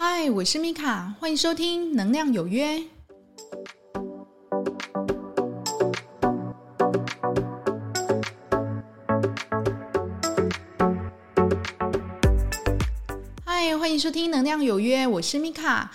嗨，我是米卡，欢迎收听《能量有约》。嗨，欢迎收听《能量有约》，我是米卡。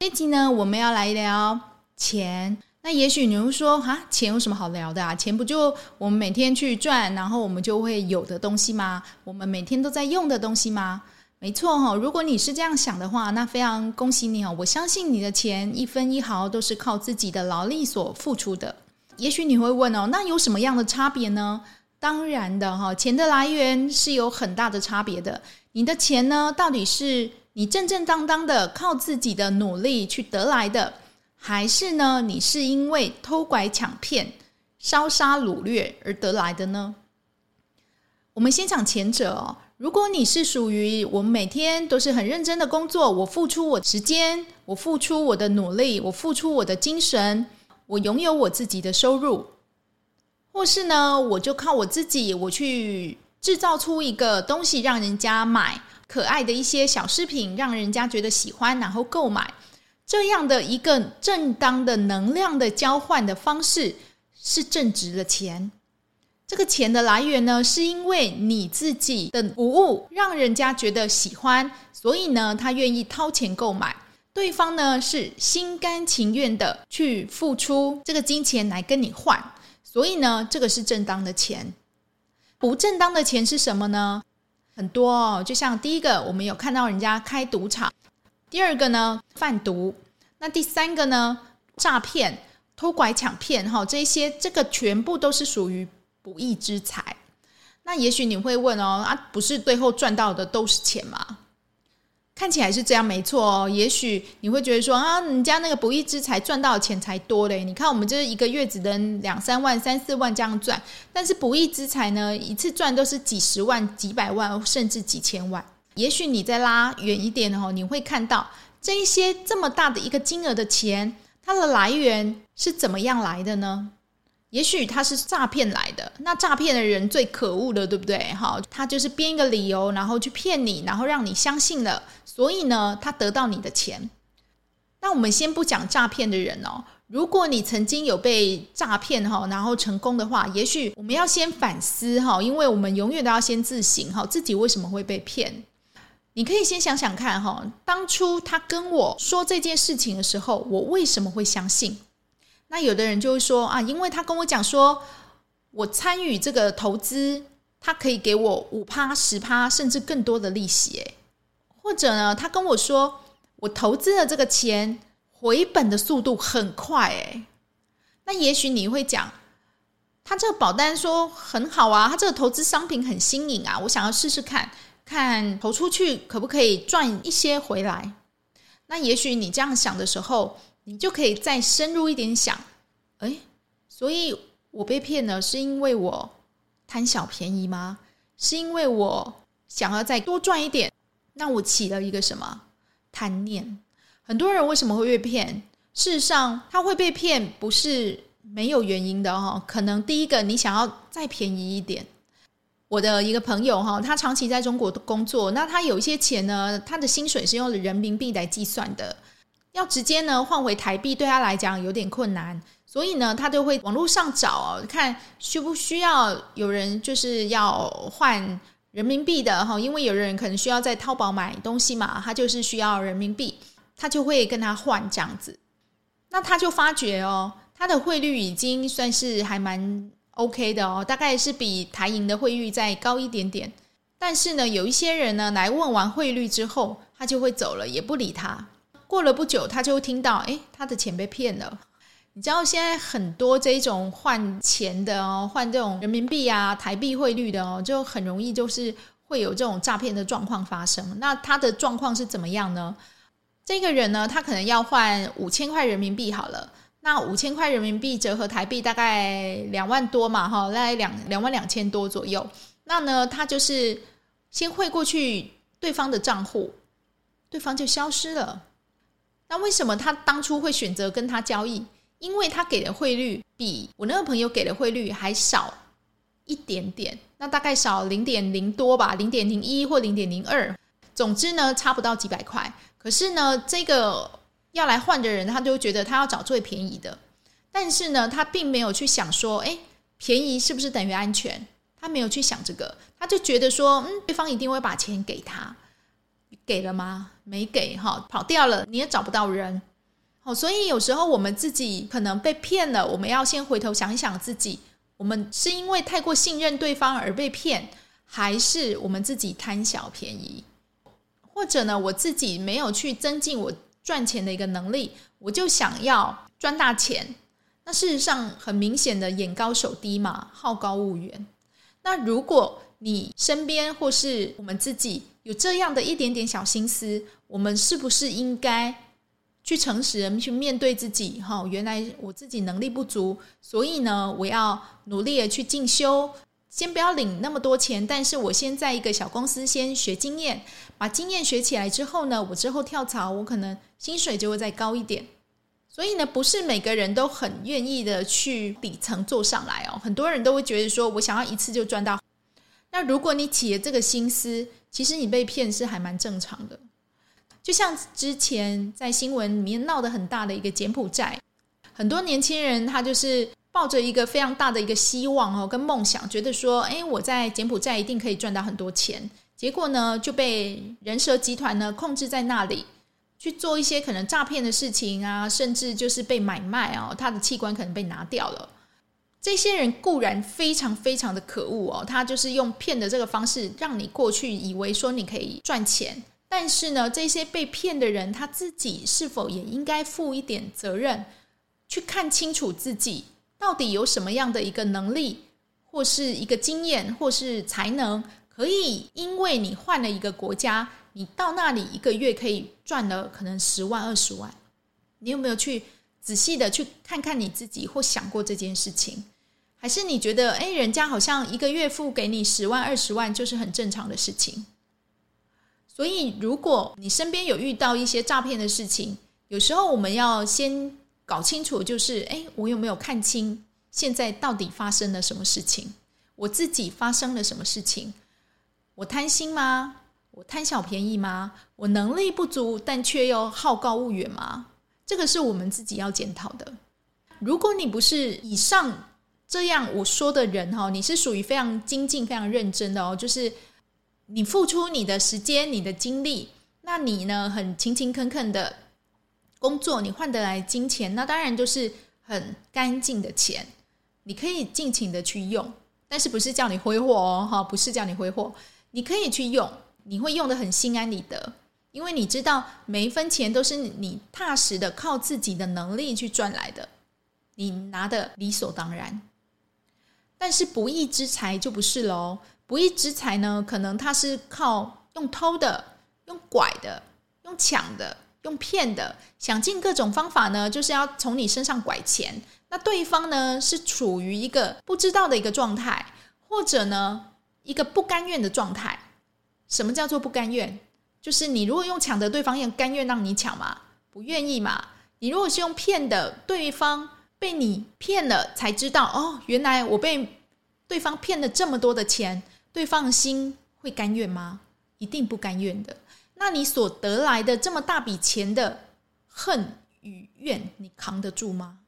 这集呢，我们要来聊钱。那也许你会说，哈，钱有什么好聊的啊？钱不就我们每天去赚，然后我们就会有的东西吗？我们每天都在用的东西吗？没错哈，如果你是这样想的话，那非常恭喜你哦！我相信你的钱一分一毫都是靠自己的劳力所付出的。也许你会问哦，那有什么样的差别呢？当然的哈，钱的来源是有很大的差别的。你的钱呢，到底是你正正当当的靠自己的努力去得来的？还是呢？你是因为偷拐抢骗、烧杀掳掠而得来的呢？我们先讲前者哦。如果你是属于我每天都是很认真的工作，我付出我时间，我付出我的努力，我付出我的精神，我拥有我自己的收入，或是呢，我就靠我自己，我去制造出一个东西让人家买，可爱的一些小饰品，让人家觉得喜欢，然后购买。这样的一个正当的能量的交换的方式是正值了钱。这个钱的来源呢，是因为你自己的服务让人家觉得喜欢，所以呢，他愿意掏钱购买。对方呢，是心甘情愿的去付出这个金钱来跟你换，所以呢，这个是正当的钱。不正当的钱是什么呢？很多哦，就像第一个，我们有看到人家开赌场。第二个呢，贩毒；那第三个呢，诈骗、偷拐抢骗，哈，这些这个全部都是属于不义之财。那也许你会问哦，啊，不是最后赚到的都是钱吗？看起来是这样，没错哦。也许你会觉得说啊，人家那个不义之财赚到的钱才多嘞。你看我们这一个月只能两三万、三四万这样赚，但是不义之财呢，一次赚都是几十万、几百万，甚至几千万。也许你再拉远一点哦，你会看到这一些这么大的一个金额的钱，它的来源是怎么样来的呢？也许他是诈骗来的，那诈骗的人最可恶的，对不对？哈，他就是编一个理由，然后去骗你，然后让你相信了，所以呢，他得到你的钱。那我们先不讲诈骗的人哦，如果你曾经有被诈骗哈，然后成功的话，也许我们要先反思哈，因为我们永远都要先自省哈，自己为什么会被骗。你可以先想想看哈，当初他跟我说这件事情的时候，我为什么会相信？那有的人就会说啊，因为他跟我讲说，我参与这个投资，他可以给我五趴、十趴，甚至更多的利息，诶，或者呢，他跟我说，我投资的这个钱回本的速度很快，诶，那也许你会讲，他这个保单说很好啊，他这个投资商品很新颖啊，我想要试试看。看投出去可不可以赚一些回来？那也许你这样想的时候，你就可以再深入一点想，诶，所以我被骗了，是因为我贪小便宜吗？是因为我想要再多赚一点？那我起了一个什么贪念？很多人为什么会被骗？事实上，他会被骗不是没有原因的哈。可能第一个，你想要再便宜一点。我的一个朋友哈，他长期在中国工作，那他有一些钱呢，他的薪水是用人民币来计算的，要直接呢换回台币对他来讲有点困难，所以呢，他就会网络上找看需不需要有人就是要换人民币的哈，因为有人可能需要在淘宝买东西嘛，他就是需要人民币，他就会跟他换这样子，那他就发觉哦，他的汇率已经算是还蛮。OK 的哦，大概是比台银的汇率再高一点点。但是呢，有一些人呢来问完汇率之后，他就会走了，也不理他。过了不久，他就听到，诶，他的钱被骗了。你知道现在很多这种换钱的哦，换这种人民币啊、台币汇率的哦，就很容易就是会有这种诈骗的状况发生。那他的状况是怎么样呢？这个人呢，他可能要换五千块人民币好了。那五千块人民币折合台币大概两万多嘛，哈，大概两两万两千多左右。那呢，他就是先汇过去对方的账户，对方就消失了。那为什么他当初会选择跟他交易？因为他给的汇率比我那个朋友给的汇率还少一点点，那大概少零点零多吧，零点零一或零点零二。总之呢，差不到几百块。可是呢，这个要来换的人，他就觉得他要找最便宜的，但是呢，他并没有去想说，哎，便宜是不是等于安全？他没有去想这个，他就觉得说，嗯，对方一定会把钱给他，给了吗？没给哈，跑掉了，你也找不到人。好，所以有时候我们自己可能被骗了，我们要先回头想一想自己，我们是因为太过信任对方而被骗，还是我们自己贪小便宜？或者呢，我自己没有去增进我赚钱的一个能力，我就想要赚大钱。那事实上很明显的眼高手低嘛，好高骛远。那如果你身边或是我们自己有这样的一点点小心思，我们是不是应该去诚实的去面对自己？哈，原来我自己能力不足，所以呢，我要努力的去进修。先不要领那么多钱，但是我先在一个小公司先学经验，把经验学起来之后呢，我之后跳槽，我可能薪水就会再高一点。所以呢，不是每个人都很愿意的去底层做上来哦。很多人都会觉得说，我想要一次就赚到。那如果你起了这个心思，其实你被骗是还蛮正常的。就像之前在新闻里面闹得很大的一个柬埔寨，很多年轻人他就是抱着一个非常大的一个希望哦，跟梦想，觉得说，哎，我在柬埔寨一定可以赚到很多钱。结果呢，就被人蛇集团呢控制在那里。去做一些可能诈骗的事情啊，甚至就是被买卖哦，他的器官可能被拿掉了。这些人固然非常非常的可恶哦，他就是用骗的这个方式让你过去以为说你可以赚钱，但是呢，这些被骗的人他自己是否也应该负一点责任，去看清楚自己到底有什么样的一个能力，或是一个经验，或是才能，可以因为你换了一个国家。你到那里一个月可以赚了可能十万二十万，你有没有去仔细的去看看你自己或想过这件事情？还是你觉得，哎，人家好像一个月付给你十万二十万就是很正常的事情？所以，如果你身边有遇到一些诈骗的事情，有时候我们要先搞清楚，就是，哎，我有没有看清现在到底发生了什么事情？我自己发生了什么事情？我贪心吗？我贪小便宜吗？我能力不足，但却又好高骛远吗？这个是我们自己要检讨的。如果你不是以上这样我说的人哈，你是属于非常精进、非常认真的哦，就是你付出你的时间、你的精力，那你呢很勤勤恳恳的工作，你换得来金钱，那当然就是很干净的钱，你可以尽情的去用，但是不是叫你挥霍哦，哈，不是叫你挥霍，你可以去用。你会用得很心安理得，因为你知道每一分钱都是你踏实的靠自己的能力去赚来的，你拿的理所当然。但是不义之财就不是喽，不义之财呢，可能他是靠用偷的、用拐的、用抢的、用骗的，想尽各种方法呢，就是要从你身上拐钱。那对方呢，是处于一个不知道的一个状态，或者呢，一个不甘愿的状态。什么叫做不甘愿？就是你如果用抢的，对方也甘愿让你抢吗？不愿意嘛。你如果是用骗的，对方被你骗了，才知道哦，原来我被对方骗了这么多的钱，对方的心会甘愿吗？一定不甘愿的。那你所得来的这么大笔钱的恨与怨，你扛得住吗？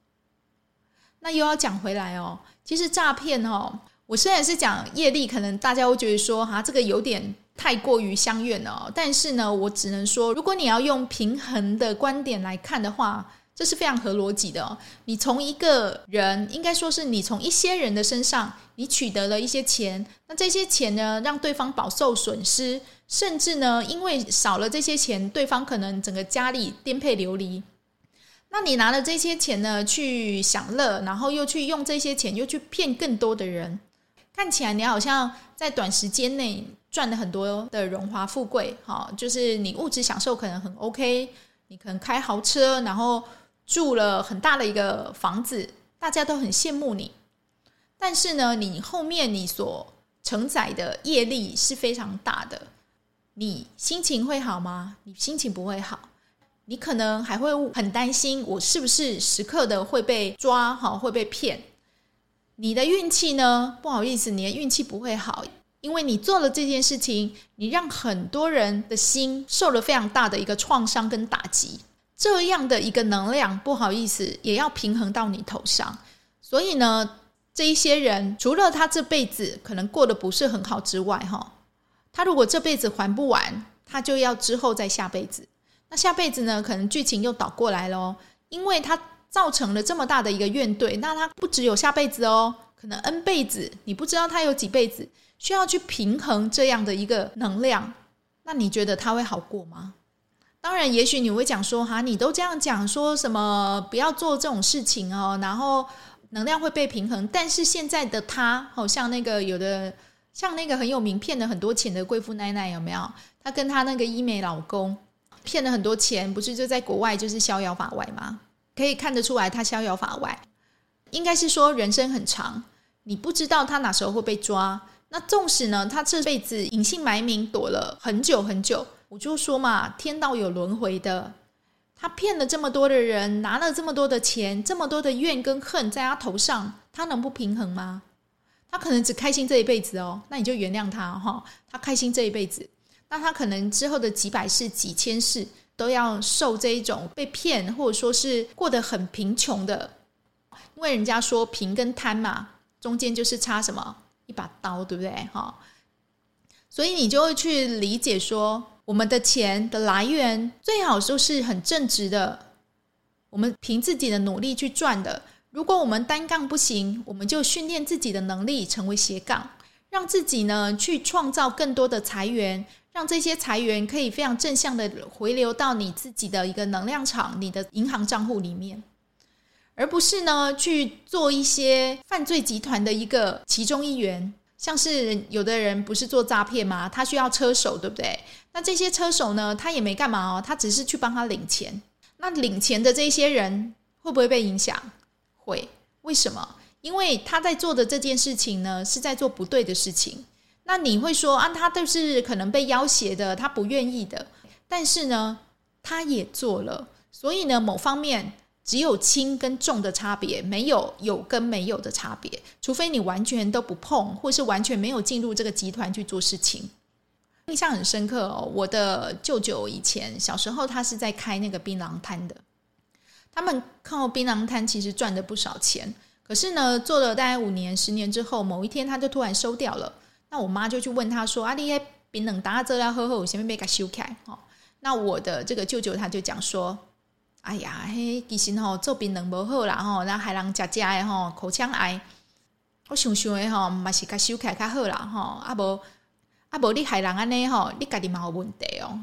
那又要讲回来哦，其实诈骗哦，我虽然是讲业力，可能大家会觉得说哈，这个有点。太过于相怨了，但是呢，我只能说，如果你要用平衡的观点来看的话，这是非常合逻辑的哦。你从一个人，应该说是你从一些人的身上，你取得了一些钱，那这些钱呢，让对方饱受损失，甚至呢，因为少了这些钱，对方可能整个家里颠沛流离。那你拿了这些钱呢，去享乐，然后又去用这些钱，又去骗更多的人，看起来你好像在短时间内。赚了很多的荣华富贵，哈，就是你物质享受可能很 OK，你可能开豪车，然后住了很大的一个房子，大家都很羡慕你。但是呢，你后面你所承载的业力是非常大的，你心情会好吗？你心情不会好，你可能还会很担心，我是不是时刻的会被抓，哈，会被骗。你的运气呢？不好意思，你的运气不会好。因为你做了这件事情，你让很多人的心受了非常大的一个创伤跟打击，这样的一个能量，不好意思，也要平衡到你头上。所以呢，这一些人除了他这辈子可能过得不是很好之外，哈，他如果这辈子还不完，他就要之后再下辈子。那下辈子呢，可能剧情又倒过来了，因为他造成了这么大的一个怨怼，那他不只有下辈子哦，可能 N 辈子，你不知道他有几辈子需要去平衡这样的一个能量。那你觉得他会好过吗？当然，也许你会讲说，哈，你都这样讲，说什么不要做这种事情哦，然后能量会被平衡。但是现在的他，好像那个有的，像那个很有名骗了很多钱的贵妇奶奶，有没有？她跟她那个医美老公。骗了很多钱，不是就在国外就是逍遥法外吗？可以看得出来，他逍遥法外，应该是说人生很长，你不知道他哪时候会被抓。那纵使呢，他这辈子隐姓埋名躲了很久很久，我就说嘛，天道有轮回的。他骗了这么多的人，拿了这么多的钱，这么多的怨跟恨在他头上，他能不平衡吗？他可能只开心这一辈子哦，那你就原谅他哈，他开心这一辈子。那他可能之后的几百世、几千世都要受这一种被骗，或者说是过得很贫穷的，因为人家说贫跟贪嘛，中间就是差什么一把刀，对不对？哈，所以你就会去理解说，我们的钱的来源最好就是很正直的，我们凭自己的努力去赚的。如果我们单杠不行，我们就训练自己的能力成为斜杠，让自己呢去创造更多的财源。让这些财源可以非常正向的回流到你自己的一个能量场、你的银行账户里面，而不是呢去做一些犯罪集团的一个其中一员。像是有的人不是做诈骗吗？他需要车手，对不对？那这些车手呢，他也没干嘛哦，他只是去帮他领钱。那领钱的这些人会不会被影响？会。为什么？因为他在做的这件事情呢，是在做不对的事情。那你会说啊，他都是可能被要挟的，他不愿意的。但是呢，他也做了，所以呢，某方面只有轻跟重的差别，没有有跟没有的差别。除非你完全都不碰，或是完全没有进入这个集团去做事情。印象很深刻哦，我的舅舅以前小时候，他是在开那个槟榔摊的。他们靠槟榔摊其实赚了不少钱，可是呢，做了大概五年、十年之后，某一天他就突然收掉了。那我妈就去问他说：“啊，你那槟榔打这了，喝喝，我先被给修开。”哦，那我的这个舅舅他就讲说：“哎呀，嘿，其实吼做槟榔无好啦，吼，那害人家家的吼口腔癌。我想想的吼，嘛是给修开较好啦，吼，啊无啊无，你害人安尼吼，你家己嘛有问题哦。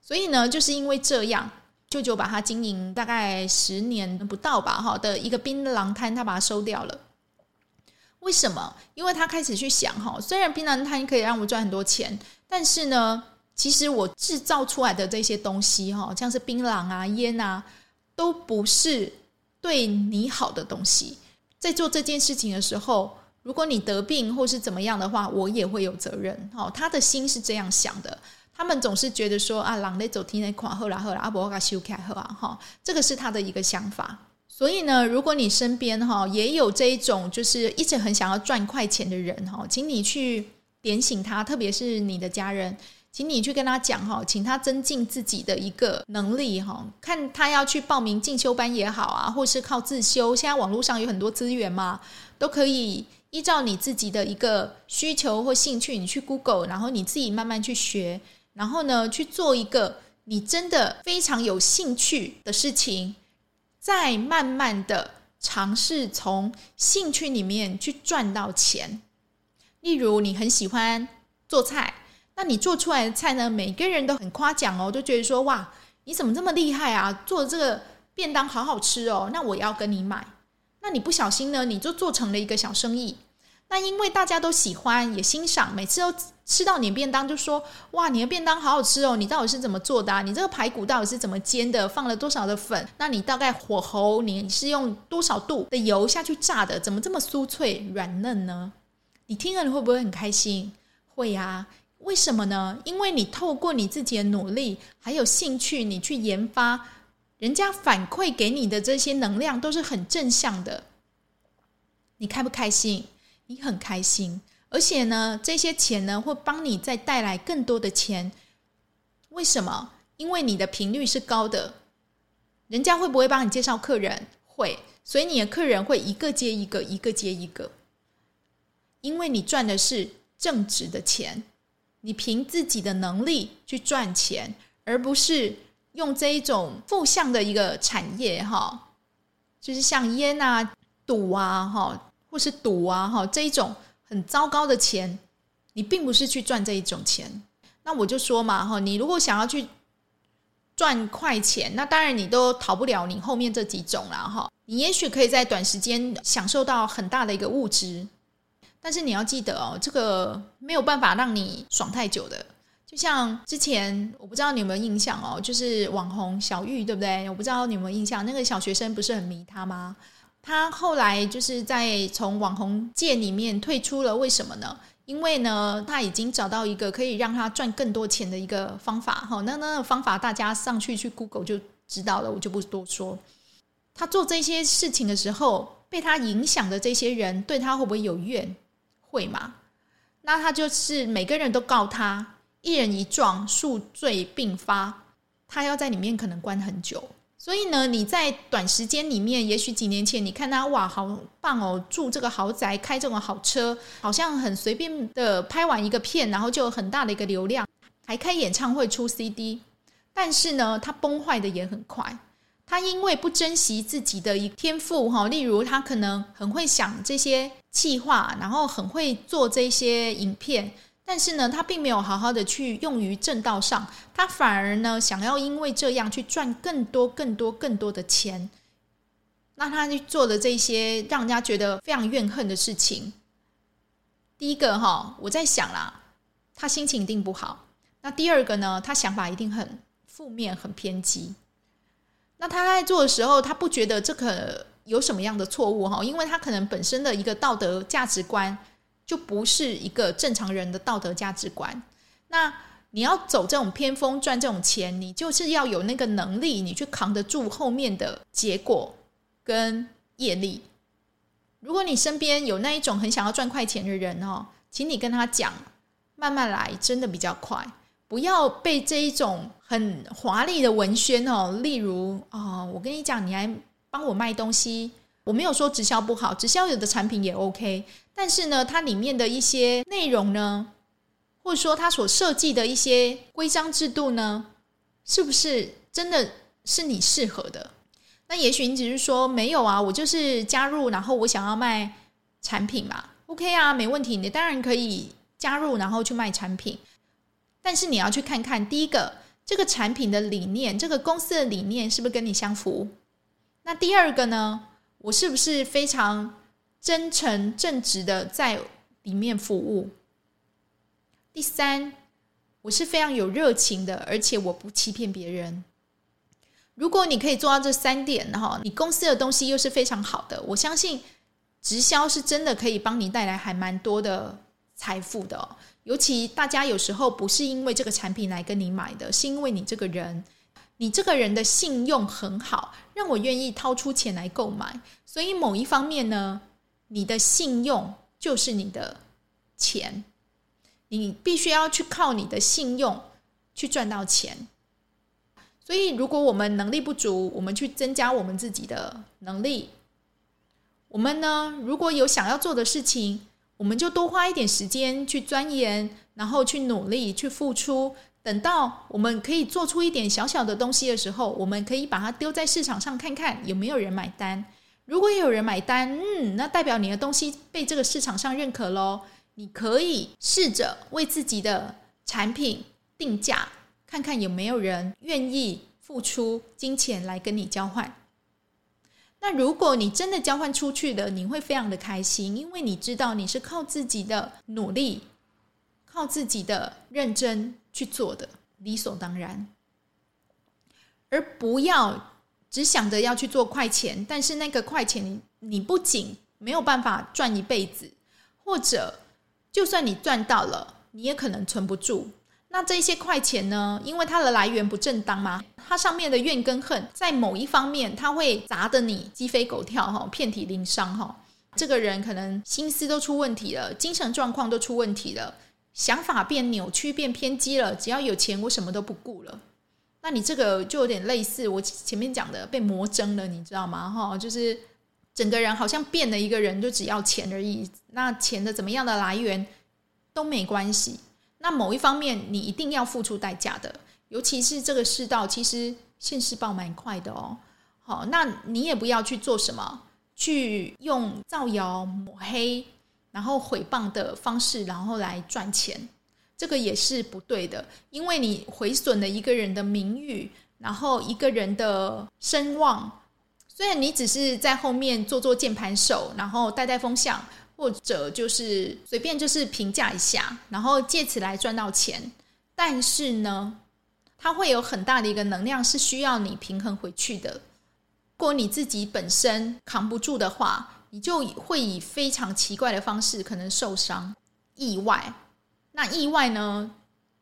所以呢，就是因为这样，舅舅把他经营大概十年不到吧，哈的一个槟榔摊，他把它收掉了。”为什么？因为他开始去想哈，虽然槟榔摊可以让我赚很多钱，但是呢，其实我制造出来的这些东西哈，像是槟榔啊、烟啊，都不是对你好的东西。在做这件事情的时候，如果你得病或是怎么样的话，我也会有责任。哈，他的心是这样想的。他们总是觉得说啊，狼在走天在垮，后来后来阿伯给修开后啊，哈，这个是他的一个想法。所以呢，如果你身边哈也有这一种就是一直很想要赚快钱的人哈，请你去点醒他，特别是你的家人，请你去跟他讲哈，请他增进自己的一个能力哈，看他要去报名进修班也好啊，或是靠自修，现在网络上有很多资源嘛，都可以依照你自己的一个需求或兴趣，你去 Google，然后你自己慢慢去学，然后呢去做一个你真的非常有兴趣的事情。再慢慢的尝试从兴趣里面去赚到钱。例如，你很喜欢做菜，那你做出来的菜呢，每个人都很夸奖哦，都觉得说哇，你怎么这么厉害啊？做的这个便当好好吃哦，那我要跟你买。那你不小心呢，你就做成了一个小生意。那因为大家都喜欢也欣赏，每次都吃到你的便当就说：“哇，你的便当好好吃哦！你到底是怎么做的啊？你这个排骨到底是怎么煎的？放了多少的粉？那你大概火候你是用多少度的油下去炸的？怎么这么酥脆软嫩呢？你听了你会不会很开心？会呀。为什么呢？因为你透过你自己的努力还有兴趣，你去研发，人家反馈给你的这些能量都是很正向的。你开不开心？你很开心。而且呢，这些钱呢会帮你再带来更多的钱。为什么？因为你的频率是高的，人家会不会帮你介绍客人？会，所以你的客人会一个接一个，一个接一个。因为你赚的是正直的钱，你凭自己的能力去赚钱，而不是用这一种负向的一个产业哈，就是像烟啊、赌啊哈，或是赌啊哈这一种很糟糕的钱，你并不是去赚这一种钱。那我就说嘛哈，你如果想要去。赚快钱，那当然你都逃不了你后面这几种了哈。你也许可以在短时间享受到很大的一个物质，但是你要记得哦，这个没有办法让你爽太久的。就像之前，我不知道你有没有印象哦，就是网红小玉，对不对？我不知道你有没有印象，那个小学生不是很迷他吗？他后来就是在从网红界里面退出了，为什么呢？因为呢，他已经找到一个可以让他赚更多钱的一个方法哈。那那个方法大家上去去 Google 就知道了，我就不多说。他做这些事情的时候，被他影响的这些人对他会不会有怨？会嘛？那他就是每个人都告他，一人一状，数罪并发，他要在里面可能关很久。所以呢，你在短时间里面，也许几年前你看他哇，好棒哦，住这个豪宅，开这种好车，好像很随便的拍完一个片，然后就有很大的一个流量，还开演唱会出 CD。但是呢，他崩坏的也很快。他因为不珍惜自己的一天赋哈，例如他可能很会想这些企划，然后很会做这些影片。但是呢，他并没有好好的去用于正道上，他反而呢，想要因为这样去赚更多、更多、更多的钱，那他去做的这些让人家觉得非常怨恨的事情。第一个哈，我在想啦，他心情一定不好。那第二个呢，他想法一定很负面、很偏激。那他在做的时候，他不觉得这个有什么样的错误哈，因为他可能本身的一个道德价值观。就不是一个正常人的道德价值观。那你要走这种偏锋赚这种钱，你就是要有那个能力，你去扛得住后面的结果跟业力。如果你身边有那一种很想要赚快钱的人哦，请你跟他讲，慢慢来，真的比较快。不要被这一种很华丽的文宣哦，例如啊、哦，我跟你讲，你还帮我卖东西。我没有说直销不好，直销有的产品也 OK，但是呢，它里面的一些内容呢，或者说它所设计的一些规章制度呢，是不是真的是你适合的？那也许你只是说没有啊，我就是加入，然后我想要卖产品嘛，OK 啊，没问题，你当然可以加入，然后去卖产品，但是你要去看看，第一个，这个产品的理念，这个公司的理念是不是跟你相符？那第二个呢？我是不是非常真诚正直的在里面服务？第三，我是非常有热情的，而且我不欺骗别人。如果你可以做到这三点，然后你公司的东西又是非常好的，我相信直销是真的可以帮你带来还蛮多的财富的。尤其大家有时候不是因为这个产品来跟你买的，是因为你这个人。你这个人的信用很好，让我愿意掏出钱来购买。所以某一方面呢，你的信用就是你的钱，你必须要去靠你的信用去赚到钱。所以，如果我们能力不足，我们去增加我们自己的能力。我们呢，如果有想要做的事情，我们就多花一点时间去钻研，然后去努力，去付出。等到我们可以做出一点小小的东西的时候，我们可以把它丢在市场上看看有没有人买单。如果有人买单，嗯，那代表你的东西被这个市场上认可喽。你可以试着为自己的产品定价，看看有没有人愿意付出金钱来跟你交换。那如果你真的交换出去的，你会非常的开心，因为你知道你是靠自己的努力，靠自己的认真。去做的理所当然，而不要只想着要去做快钱，但是那个快钱你不仅没有办法赚一辈子，或者就算你赚到了，你也可能存不住。那这些快钱呢？因为它的来源不正当嘛，它上面的怨跟恨，在某一方面，它会砸得你鸡飞狗跳哈，遍体鳞伤哈。这个人可能心思都出问题了，精神状况都出问题了，想法变扭曲、变偏激了。只要有钱，我什么都不顾了。那你这个就有点类似我前面讲的被魔怔了，你知道吗？哈，就是整个人好像变了一个人，就只要钱而已。那钱的怎么样的来源都没关系。那某一方面你一定要付出代价的，尤其是这个世道，其实现世报蛮快的哦。好，那你也不要去做什么，去用造谣抹黑，然后诽谤的方式，然后来赚钱。这个也是不对的，因为你毁损了一个人的名誉，然后一个人的声望。虽然你只是在后面做做键盘手，然后带带风向，或者就是随便就是评价一下，然后借此来赚到钱，但是呢，它会有很大的一个能量是需要你平衡回去的。如果你自己本身扛不住的话，你就会以非常奇怪的方式可能受伤、意外。那意外呢，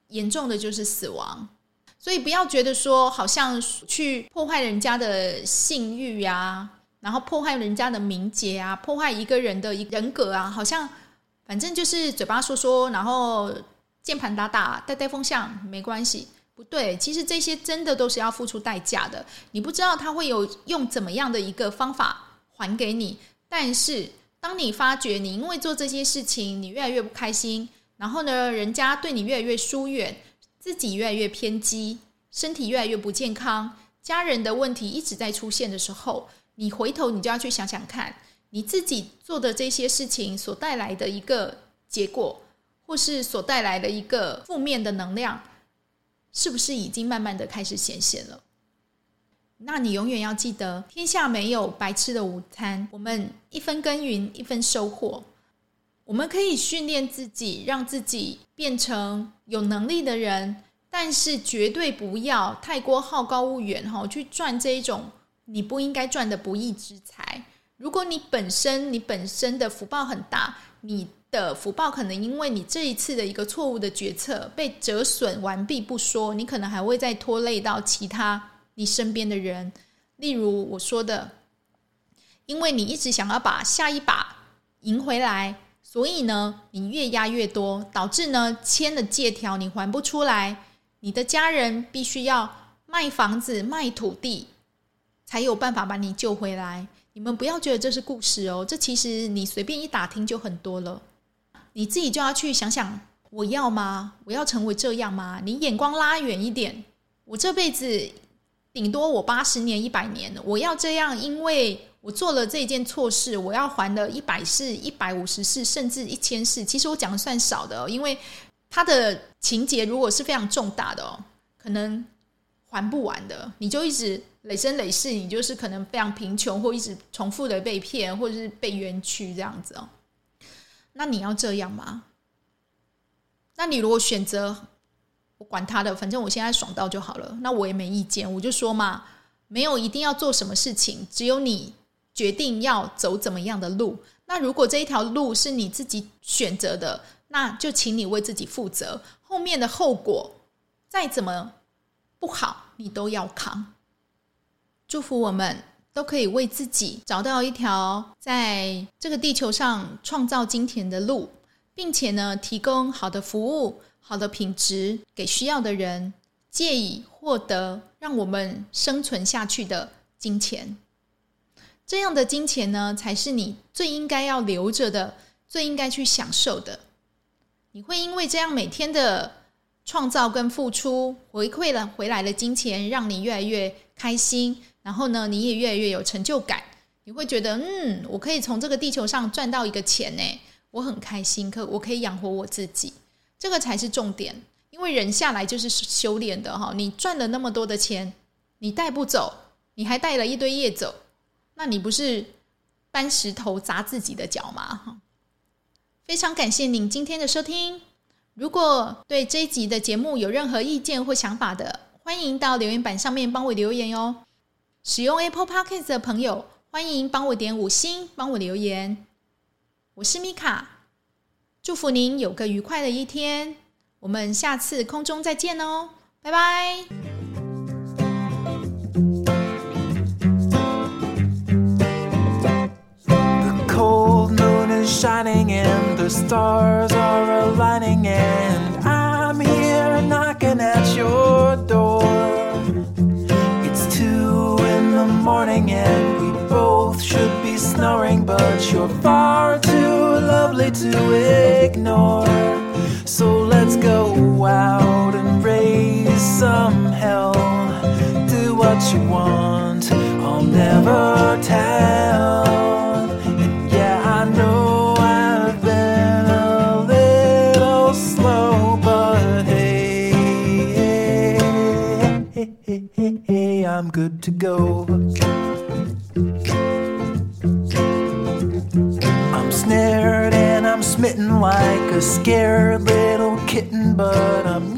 严重的就是死亡，所以不要觉得说好像去破坏人家的信誉啊，然后破坏人家的名节啊，破坏一个人的人格啊，好像反正就是嘴巴说说，然后键盘打打，带带风向，没关系。不对，其实这些真的都是要付出代价的。你不知道他会有用怎么样的一个方法还给你，但是当你发觉你因为做这些事情，你越来越不开心。然后呢，人家对你越来越疏远，自己越来越偏激，身体越来越不健康，家人的问题一直在出现的时候，你回头你就要去想想看，你自己做的这些事情所带来的一个结果，或是所带来的一个负面的能量，是不是已经慢慢的开始显现了？那你永远要记得，天下没有白吃的午餐，我们一分耕耘一分收获。我们可以训练自己，让自己变成有能力的人，但是绝对不要太过好高骛远哈，去赚这一种你不应该赚的不义之财。如果你本身你本身的福报很大，你的福报可能因为你这一次的一个错误的决策被折损完毕不说，你可能还会再拖累到其他你身边的人。例如我说的，因为你一直想要把下一把赢回来。所以呢，你越压越多，导致呢签的借条你还不出来，你的家人必须要卖房子、卖土地，才有办法把你救回来。你们不要觉得这是故事哦，这其实你随便一打听就很多了。你自己就要去想想，我要吗？我要成为这样吗？你眼光拉远一点，我这辈子顶多我八十年、一百年，我要这样，因为。我做了这件错事，我要还的一百世、一百五十世，甚至一千世。其实我讲的算少的哦，因为他的情节如果是非常重大的哦，可能还不完的。你就一直累生累世，你就是可能非常贫穷，或一直重复的被骗，或者是被冤屈这样子哦。那你要这样吗？那你如果选择我管他的，反正我现在爽到就好了，那我也没意见。我就说嘛，没有一定要做什么事情，只有你。决定要走怎么样的路，那如果这一条路是你自己选择的，那就请你为自己负责。后面的后果再怎么不好，你都要扛。祝福我们都可以为自己找到一条在这个地球上创造金钱的路，并且呢，提供好的服务、好的品质给需要的人，借以获得让我们生存下去的金钱。这样的金钱呢，才是你最应该要留着的，最应该去享受的。你会因为这样每天的创造跟付出，回馈了回来的金钱，让你越来越开心。然后呢，你也越来越有成就感。你会觉得，嗯，我可以从这个地球上赚到一个钱呢，我很开心，可我可以养活我自己。这个才是重点，因为人下来就是修炼的哈。你赚了那么多的钱，你带不走，你还带了一堆业走。那你不是搬石头砸自己的脚吗？非常感谢您今天的收听。如果对这一集的节目有任何意见或想法的，欢迎到留言板上面帮我留言哟。使用 Apple Podcast 的朋友，欢迎帮我点五星，帮我留言。我是米卡，祝福您有个愉快的一天。我们下次空中再见哦，拜拜。stars are aligning and I'm here knocking at morning and we both should be snoring, but you're far too lovely to ignore. So let's go out and raise some hell. Do what you want, I'll never tell. And yeah, I know smitten like a scared little kitten, but I'm.